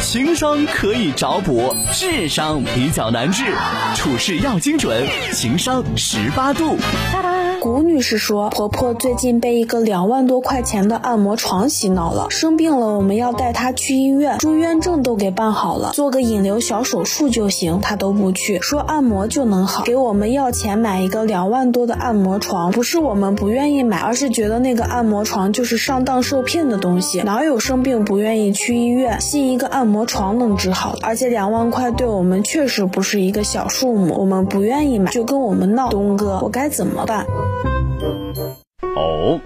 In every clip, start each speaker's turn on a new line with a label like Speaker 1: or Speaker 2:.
Speaker 1: 情商可以找补，智商比较难治，处事要精准，情商十八度。
Speaker 2: 谷女士说，婆婆最近被一个两万多块钱的按摩床洗脑了，生病了我们要带她去医院，住院证都给办好了，做个引流小手术就行，她都不去，说按摩就能好，给我们要钱买一个两万多的按摩床，不是我们不愿意买，而是觉得那个按摩床就是上当受骗的东西，哪有生病不愿意去医院，信一个按摩床能治好？而且两万块对我们确实不是一个小数目，我们不愿意买，就跟我们闹，东哥，我该怎么办？Thank you.
Speaker 3: 哦，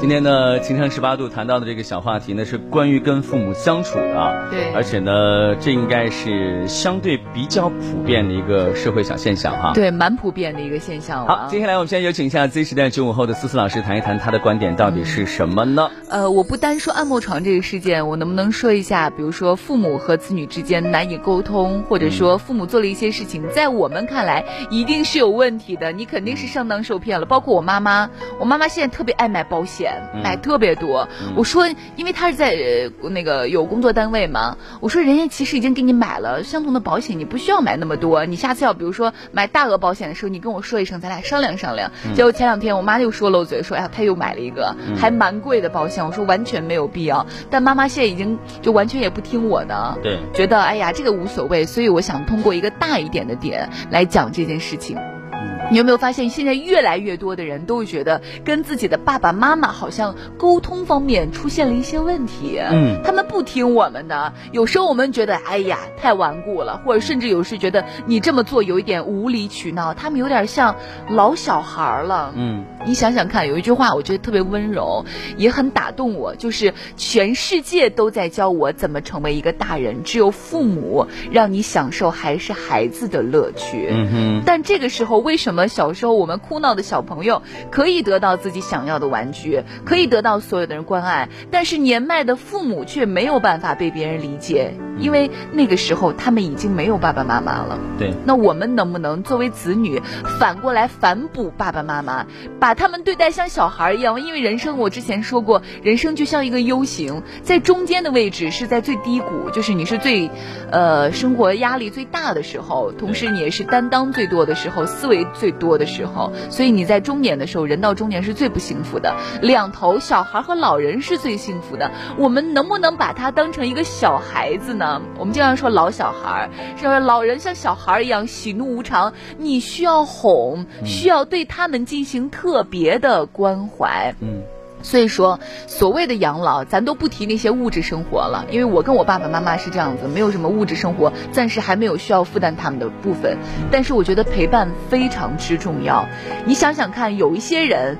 Speaker 3: 今天呢，情商十八度谈到的这个小话题呢，是关于跟父母相处的，
Speaker 4: 对，
Speaker 3: 而且呢，这应该是相对比较普遍的一个社会小现象哈，
Speaker 4: 对，蛮普遍的一个现象。
Speaker 3: 好，接下来我们先有请一下 Z 时代九五后的思思老师谈一谈他的观点到底是什么呢？
Speaker 4: 呃，我不单说按摩床这个事件，我能不能说一下，比如说父母和子女之间难以沟通，或者说父母做了一些事情，在我们看来一定是有问题的，你肯定是上当受骗了。包括我妈妈，我妈妈现在特别爱买保险，买特别多。我说，因为他是在那个有工作单位嘛，我说人家其实已经给你买了相同的保险，你不需要买那么多。你下次要比如说买大额保险的时候，你跟我说一声，咱俩商量商量。结果前两天我妈又说漏嘴，说哎呀，她又买了一个还蛮贵的保险。我说完全没有必要，但妈妈现在已经就完全也不听我的，
Speaker 3: 对，
Speaker 4: 觉得哎呀这个无所谓，所以我想通过一个大一点的点来讲这件事情。你有没有发现，现在越来越多的人都会觉得跟自己的爸爸妈妈好像沟通方面出现了一些问题？
Speaker 3: 嗯，
Speaker 4: 他们不听我们的。有时候我们觉得，哎呀，太顽固了，或者甚至有时觉得你这么做有一点无理取闹。他们有点像老小孩了。
Speaker 3: 嗯，
Speaker 4: 你想想看，有一句话我觉得特别温柔，也很打动我，就是全世界都在教我怎么成为一个大人，只有父母让你享受还是孩子的乐趣。
Speaker 3: 嗯哼，
Speaker 4: 但这个时候为什么？小时候我们哭闹的小朋友可以得到自己想要的玩具，可以得到所有的人关爱，但是年迈的父母却没有办法被别人理解，因为那个时候他们已经没有爸爸妈妈了。
Speaker 3: 对，
Speaker 4: 那我们能不能作为子女反过来反哺爸爸妈妈，把他们对待像小孩一样？因为人生我之前说过，人生就像一个 U 型，在中间的位置是在最低谷，就是你是最，呃，生活压力最大的时候，同时你也是担当最多的时候，思维最。最多的时候，所以你在中年的时候，人到中年是最不幸福的。两头小孩和老人是最幸福的。我们能不能把他当成一个小孩子呢？我们经常说老小孩，是老人像小孩一样喜怒无常，你需要哄，需要对他们进行特别的关怀。
Speaker 3: 嗯。
Speaker 4: 所以说，所谓的养老，咱都不提那些物质生活了，因为我跟我爸爸妈妈是这样子，没有什么物质生活，暂时还没有需要负担他们的部分。但是我觉得陪伴非常之重要。你想想看，有一些人。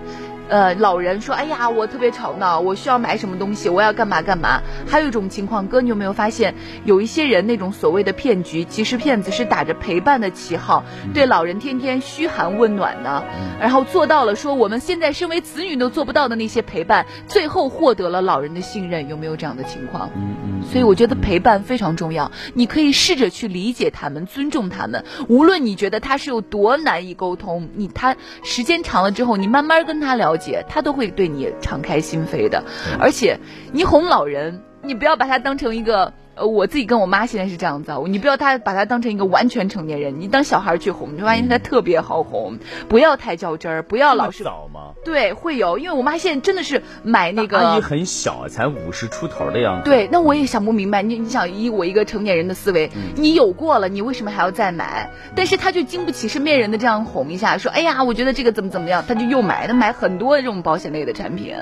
Speaker 4: 呃，老人说：“哎呀，我特别吵闹，我需要买什么东西，我要干嘛干嘛。”还有一种情况，哥，你有没有发现，有一些人那种所谓的骗局，其实骗子是打着陪伴的旗号，对老人天天嘘寒问暖的，然后做到了说我们现在身为子女都做不到的那些陪伴，最后获得了老人的信任，有没有这样的情况？
Speaker 3: 嗯嗯。
Speaker 4: 所以我觉得陪伴非常重要，你可以试着去理解他们，尊重他们，无论你觉得他是有多难以沟通，你他时间长了之后，你慢慢跟他聊。他都会对你敞开心扉的，而且你哄老人，你不要把他当成一个。呃，我自己跟我妈现在是这样子，你不要她把她当成一个完全成年人，你当小孩去哄，你就发现她特别好哄，不要太较真儿，不要老是
Speaker 3: 早吗？
Speaker 4: 对，会有，因为我妈现在真的是买那个
Speaker 3: 阿姨很小，才五十出头的样子。
Speaker 4: 对，那我也想不明白，你你想以我一个成年人的思维，你有过了，你为什么还要再买？但是她就经不起身边人的这样哄一下，说哎呀，我觉得这个怎么怎么样，她就又买，她买很多这种保险类的产品，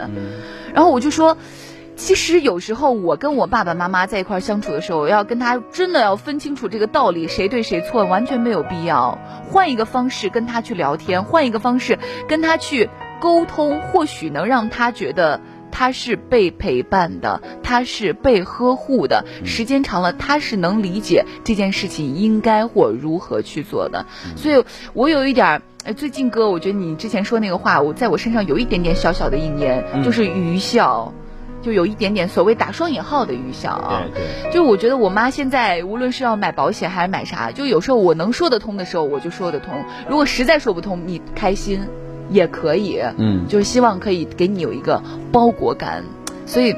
Speaker 4: 然后我就说。其实有时候我跟我爸爸妈妈在一块相处的时候，我要跟他真的要分清楚这个道理，谁对谁错，完全没有必要。换一个方式跟他去聊天，换一个方式跟他去沟通，或许能让他觉得他是被陪伴的，他是被呵护的。时间长了，他是能理解这件事情应该或如何去做的。所以我有一点，哎，最近哥，我觉得你之前说那个话，我在我身上有一点点小小的应验，就是愚孝。就有一点点所谓打双引号的愚孝啊，
Speaker 3: 对对，
Speaker 4: 就我觉得我妈现在无论是要买保险还是买啥，就有时候我能说得通的时候我就说得通，如果实在说不通，你开心也可以，
Speaker 3: 嗯，
Speaker 4: 就是希望可以给你有一个包裹感，所以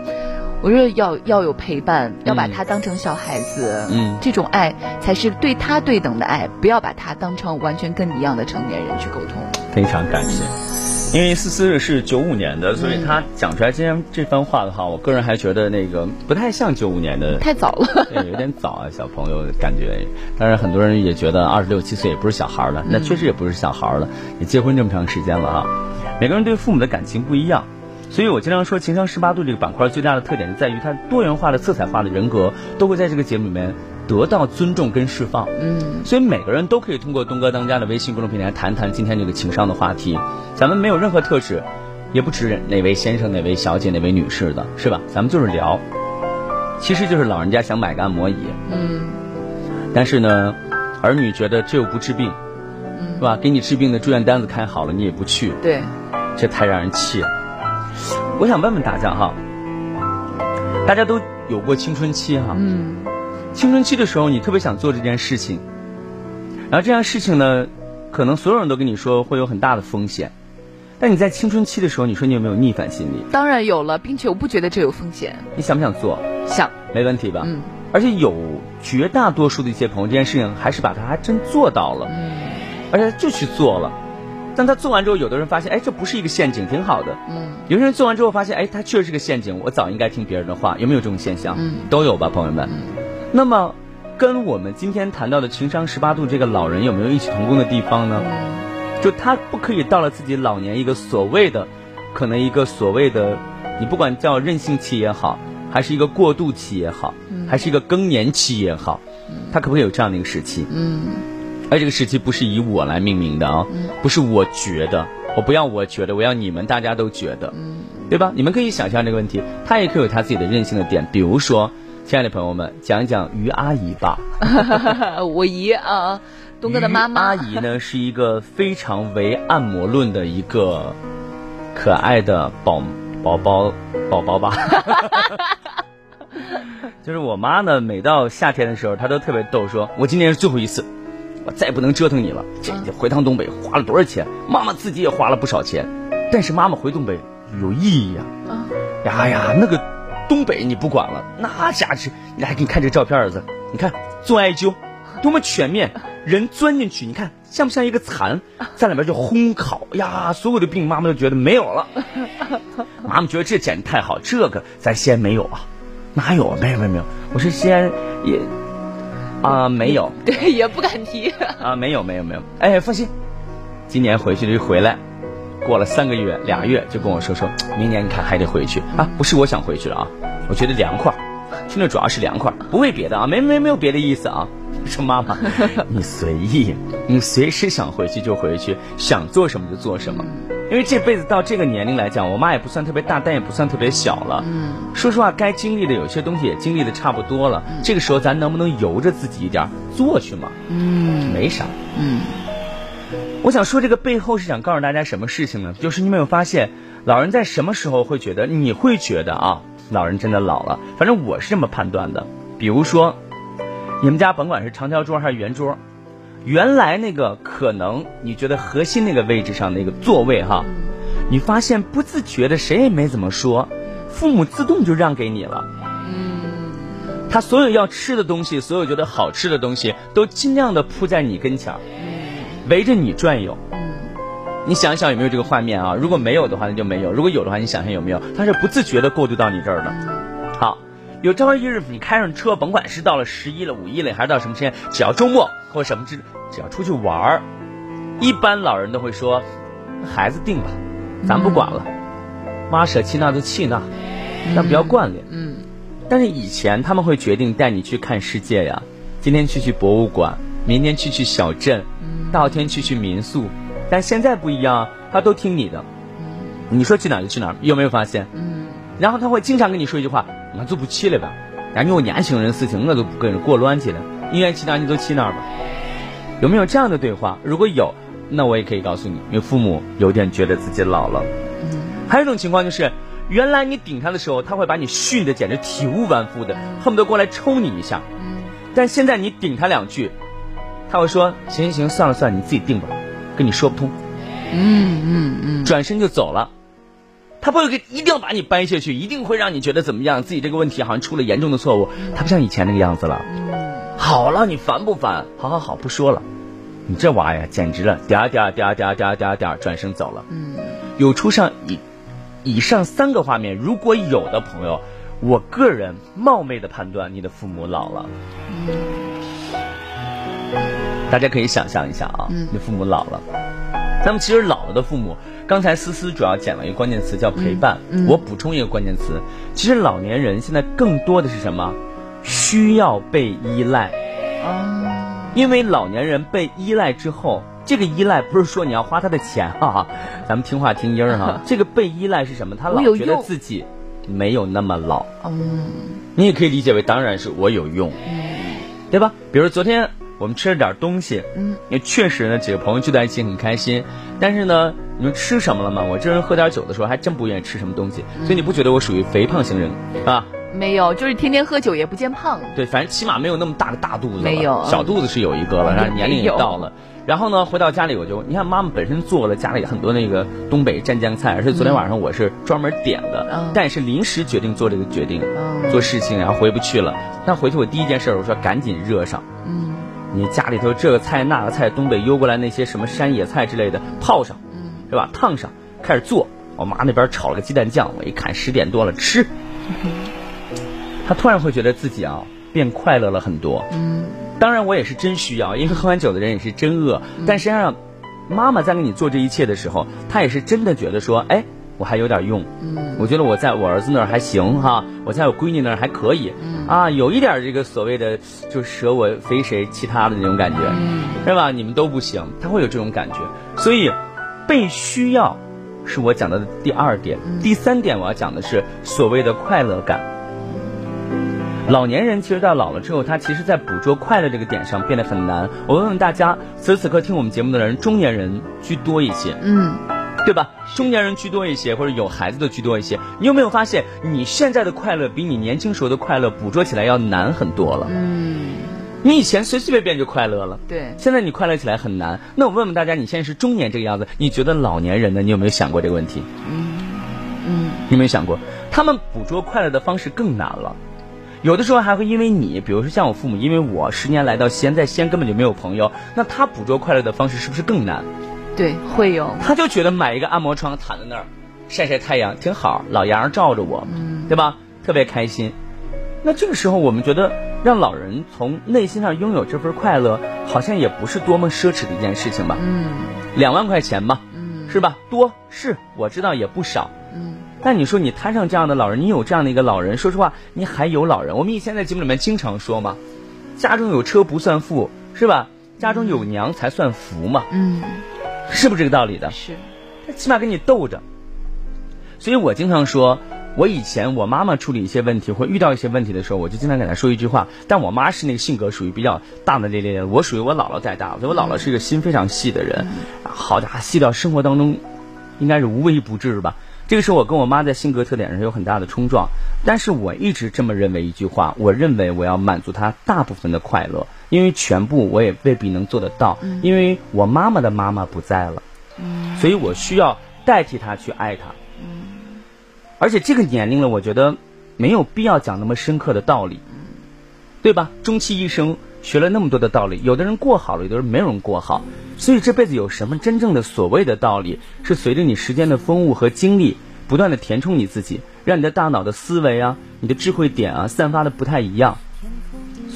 Speaker 4: 我觉得要要有陪伴，要把他当成小孩子，
Speaker 3: 嗯。
Speaker 4: 这种爱才是对他对等的爱，不要把他当成完全跟你一样的成年人去沟通。
Speaker 3: 非常感谢。因为思思是九五年的，所以她讲出来今天这番话的话，我个人还觉得那个不太像九五年的，
Speaker 4: 太早了，
Speaker 3: 对，有点早啊，小朋友感觉。当然，很多人也觉得二十六七岁也不是小孩了，那确实也不是小孩了，也结婚这么长时间了啊。每个人对父母的感情不一样，所以我经常说，情商十八度这个板块最大的特点就在于它多元化的、色彩化的人格都会在这个节目里面得到尊重跟释放。
Speaker 4: 嗯，
Speaker 3: 所以每个人都可以通过东哥当家的微信公众平台谈谈今天这个情商的话题。咱们没有任何特质，也不指哪位先生、哪位小姐、哪位女士的，是吧？咱们就是聊，其实就是老人家想买个按摩椅，
Speaker 4: 嗯，
Speaker 3: 但是呢，儿女觉得这又不治病，嗯是吧？给你治病的住院单子开好了，你也不去，
Speaker 4: 对，
Speaker 3: 这太让人气了。我想问问大家哈，大家都有过青春期哈，
Speaker 4: 嗯，
Speaker 3: 青春期的时候，你特别想做这件事情，然后这件事情呢，可能所有人都跟你说会有很大的风险，但你在青春期的时候，你说你有没有逆反心理？
Speaker 4: 当然有了，并且我不觉得这有风险，
Speaker 3: 你想不想做？
Speaker 4: 想，
Speaker 3: 没问题吧？
Speaker 4: 嗯，
Speaker 3: 而且有绝大多数的一些朋友，这件事情还是把它还真做到了，
Speaker 4: 嗯
Speaker 3: 而且就去做了。但他做完之后，有的人发现，哎，这不是一个陷阱，挺好的。
Speaker 4: 嗯，
Speaker 3: 有些人做完之后发现，哎，他确实是个陷阱，我早应该听别人的话，有没有这种现象？
Speaker 4: 嗯
Speaker 3: 都有吧，朋友们。那么，跟我们今天谈到的情商十八度这个老人有没有异曲同工的地方呢？就他不可以到了自己老年一个所谓的，可能一个所谓的，你不管叫任性期也好，还是一个过渡期也好，还是一个更年期也好，他可不可以有这样的一个时期？
Speaker 4: 嗯
Speaker 3: 而这个时期不是以我来命名的啊，不是我觉得，我不要我觉得，我要你们大家都觉得，对吧？你们可以想象这个问题，他也可以有他自己的任性的点，比如说，亲爱的朋友们，讲一讲于阿姨吧。
Speaker 4: 我姨啊，东哥的妈妈，
Speaker 3: 阿姨呢是一个非常唯按摩论的一个可爱的宝宝宝宝宝吧。就是我妈呢，每到夏天的时候，她都特别逗，说：“我今年是最后一次，我再也不能折腾你了。这回趟东北花了多少钱？妈妈自己也花了不少钱，但是妈妈回东北有意义呀、
Speaker 4: 啊
Speaker 3: 呀呀，那个东北你不管了，那家是，你来给你看这照片儿子，你看做艾灸多么全面，人钻进去，你看像不像一个蚕，在里面就烘烤呀，所有的病妈妈都觉得没有了，妈妈觉得这简直太好，这个咱西安没有啊，哪有啊？没有没有没有，我说西安也啊、没有
Speaker 4: 对，也不敢提。
Speaker 3: 啊没有没有没有，哎放心，今年回去就回来。过了三个月、俩月，就跟我说说，明年你看还得回去啊！不是我想回去了啊，我觉得凉快，去那主要是凉快，不为别的啊，没没没有别的意思啊。说妈妈，你随意，你随时想回去就回去，想做什么就做什么。因为这辈子到这个年龄来讲，我妈也不算特别大，但也不算特别小了。
Speaker 4: 嗯，
Speaker 3: 说实话，该经历的有些东西也经历的差不多了。这个时候，咱能不能由着自己一点做去嘛？
Speaker 4: 嗯
Speaker 3: 没啥。
Speaker 4: 嗯
Speaker 3: 我想说这个背后是想告诉大家什么事情呢？就是你没有发现，老人在什么时候会觉得你会觉得啊，老人真的老了。反正我是这么判断的。比如说，你们家甭管是长条桌还是圆桌，原来那个可能你觉得核心那个位置上那个座位哈，你发现不自觉的谁也没怎么说，父母自动就让给你了。
Speaker 4: 嗯
Speaker 3: 他所有要吃的东西，所有觉得好吃的东西，都尽量的铺在你跟前儿，围着你转悠。
Speaker 4: 嗯
Speaker 3: 你想想有没有这个画面啊？如果没有的话，那就没有；如果有的话，你想想有没有？它是不自觉的过渡到你这儿的。好，有朝一日你开上车，甭管是到了十一了、五一了，还是到什么时间，只要周末或什么之，只要出去玩儿，一般老人都会说：“孩子定吧，咱不管了，妈舍弃那就弃那，但不要惯着。”
Speaker 4: 嗯
Speaker 3: 但是以前他们会决定带你去看世界呀，今天去去博物馆，明天去去小镇，大后天去去民宿，但现在不一样，他都听你的，你说去哪就去哪，有没有发现？
Speaker 4: 嗯
Speaker 3: 然后他会经常跟你说一句话：“那就不去了吧，人家我年轻人事情我都不跟人过乱去了，你愿意去哪儿你就去哪吧。”有没有这样的对话？如果有，那我也可以告诉你，因为父母有点觉得自己老了。
Speaker 4: 嗯
Speaker 3: 还有一种情况就是，原来你顶他的时候，他会把你训得简直体无完肤的，恨不得过来抽你一下。
Speaker 4: 嗯
Speaker 3: 但现在你顶他两句，他会说：“行行行，算了算了，你自己定吧，跟你说不通。
Speaker 4: 嗯嗯嗯”
Speaker 3: 转身就走了。他他不会给一定要把你掰下去，一定会让你觉得怎么样，自己这个问题好像出了严重的错误。他不像以前那个样子了。好了，你烦不烦？好好好，不说了。你这娃呀，简直了，嗲嗲嗲嗲嗲嗲嗲，转身走了。嗯，有出上以以上三个画面，如果有的朋友，我个人冒昧的判断，你的父母老了。大家可以想象一下啊，你父母老了。那么其实老了的父母，刚才思思主要讲了一个关键词叫陪伴。我补充一个关键词，其实老年人现在更多的是什么？需要被依赖。哦。因为老年人被依赖之后，这个依赖不是说你要花他的钱哈，咱们听话听音儿哈。这个被依赖是什么？他老觉得自己没有那么老。嗯。你也可以理解为，当然是我有用。嗯。对吧？比如昨天。我们吃了点东西，嗯，也确实呢，几个朋友聚在一起很开心。但是呢，你们吃什么了吗？我这人喝点酒的时候还真不愿意吃什么东西，所以你不觉得我属于肥胖型人啊？
Speaker 4: 没有，就是天天喝酒也不见胖。
Speaker 3: 对，反正起码没有那么大的大肚子。
Speaker 4: 没有，
Speaker 3: 小肚子是有一个了，然后年龄也到了。然后呢，回到家里我就，你看妈妈本身做了家里很多那个东北蘸酱菜，而且昨天晚上我是专门点的，但是临时决定做这个决定，做事情然后回不去了。那回去我第一件事我说赶紧热上。嗯。你家里头这个菜那个菜，东北邮过来那些什么山野菜之类的，泡上，是吧？烫上，开始做。我妈那边炒了个鸡蛋酱，我一看十点多了，吃。他突然会觉得自己啊变快乐了很多。嗯，当然我也是真需要，因为喝完酒的人也是真饿。但实际上，妈妈在给你做这一切的时候，她也是真的觉得说，哎。我还有点用，嗯，我觉得我在我儿子那儿还行哈，我在我闺女那儿还可以，嗯啊，有一点这个所谓的就舍我非谁其他的那种感觉，嗯，是吧？你们都不行，他会有这种感觉，所以被需要是我讲的第二点，第三点我要讲的是所谓的快乐感。老年人其实到老了之后，他其实在捕捉快乐这个点上变得很难。我问问大家，此时此刻听我们节目的人，中年人居多一些，嗯。对吧？中年人居多一些，或者有孩子的居多一些。你有没有发现，你现在的快乐比你年轻时候的快乐捕捉起来要难很多了？嗯，你以前随随便便就快乐了，
Speaker 4: 对。
Speaker 3: 现在你快乐起来很难。那我问问大家，你现在是中年这个样子，你觉得老年人呢？你有没有想过这个问题？嗯嗯，你有没有想过，他们捕捉快乐的方式更难了？有的时候还会因为你，比如说像我父母，因为我十年来到西安，在西安根本就没有朋友，那他捕捉快乐的方式是不是更难？
Speaker 4: 对，会有。
Speaker 3: 他就觉得买一个按摩床躺在那儿，晒晒太阳挺好，老阳照着我，对吧？特别开心。那这个时候，我们觉得让老人从内心上拥有这份快乐，好像也不是多么奢侈的一件事情吧？嗯。两万块钱嘛，嗯，是吧？多是，我知道也不少。嗯。但你说你摊上这样的老人，你有这样的一个老人，说实话，你还有老人。我们以前在节目里面经常说嘛，家中有车不算富，是吧？家中有娘才算福嘛。嗯。是不是这个道理的？
Speaker 4: 是，
Speaker 3: 他起码跟你斗着。所以我经常说，我以前我妈妈处理一些问题或遇到一些问题的时候，我就经常给她说一句话。但我妈是那个性格属于比较大大咧咧的，我属于我姥姥带大，所以我姥姥是一个心非常细的人。好家伙，细到生活当中应该是无微不至吧。这个时候我跟我妈在性格特点上有很大的冲撞，但是我一直这么认为一句话，我认为我要满足她大部分的快乐。因为全部我也未必能做得到，因为我妈妈的妈妈不在了，所以我需要代替她去爱她。而且这个年龄了，我觉得没有必要讲那么深刻的道理，对吧？终其一生学了那么多的道理，有的人过好了，有的人没有人过好，所以这辈子有什么真正的所谓的道理，是随着你时间的丰富和经历，不断的填充你自己，让你的大脑的思维啊，你的智慧点啊，散发的不太一样。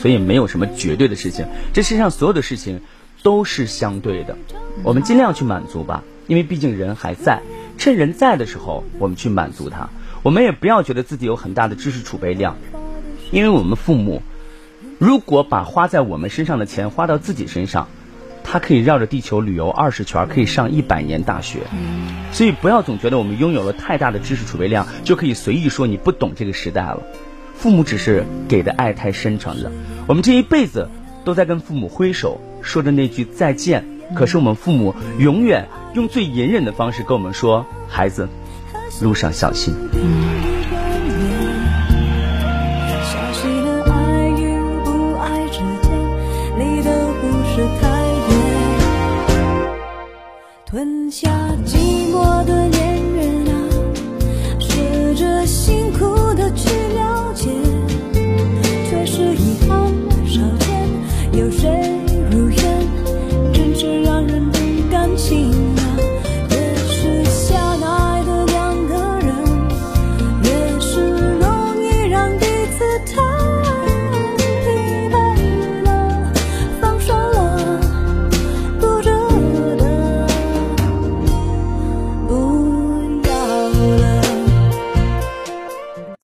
Speaker 3: 所以没有什么绝对的事情，这世上所有的事情都是相对的，我们尽量去满足吧，因为毕竟人还在，趁人在的时候，我们去满足他。我们也不要觉得自己有很大的知识储备量，因为我们父母如果把花在我们身上的钱花到自己身上，他可以绕着地球旅游二十圈，可以上一百年大学。所以不要总觉得我们拥有了太大的知识储备量，就可以随意说你不懂这个时代了。父母只是给的爱太深沉了，我们这一辈子都在跟父母挥手，说着那句再见。可是我们父母永远用最隐忍的方式跟我们说：“孩子，路上小心。”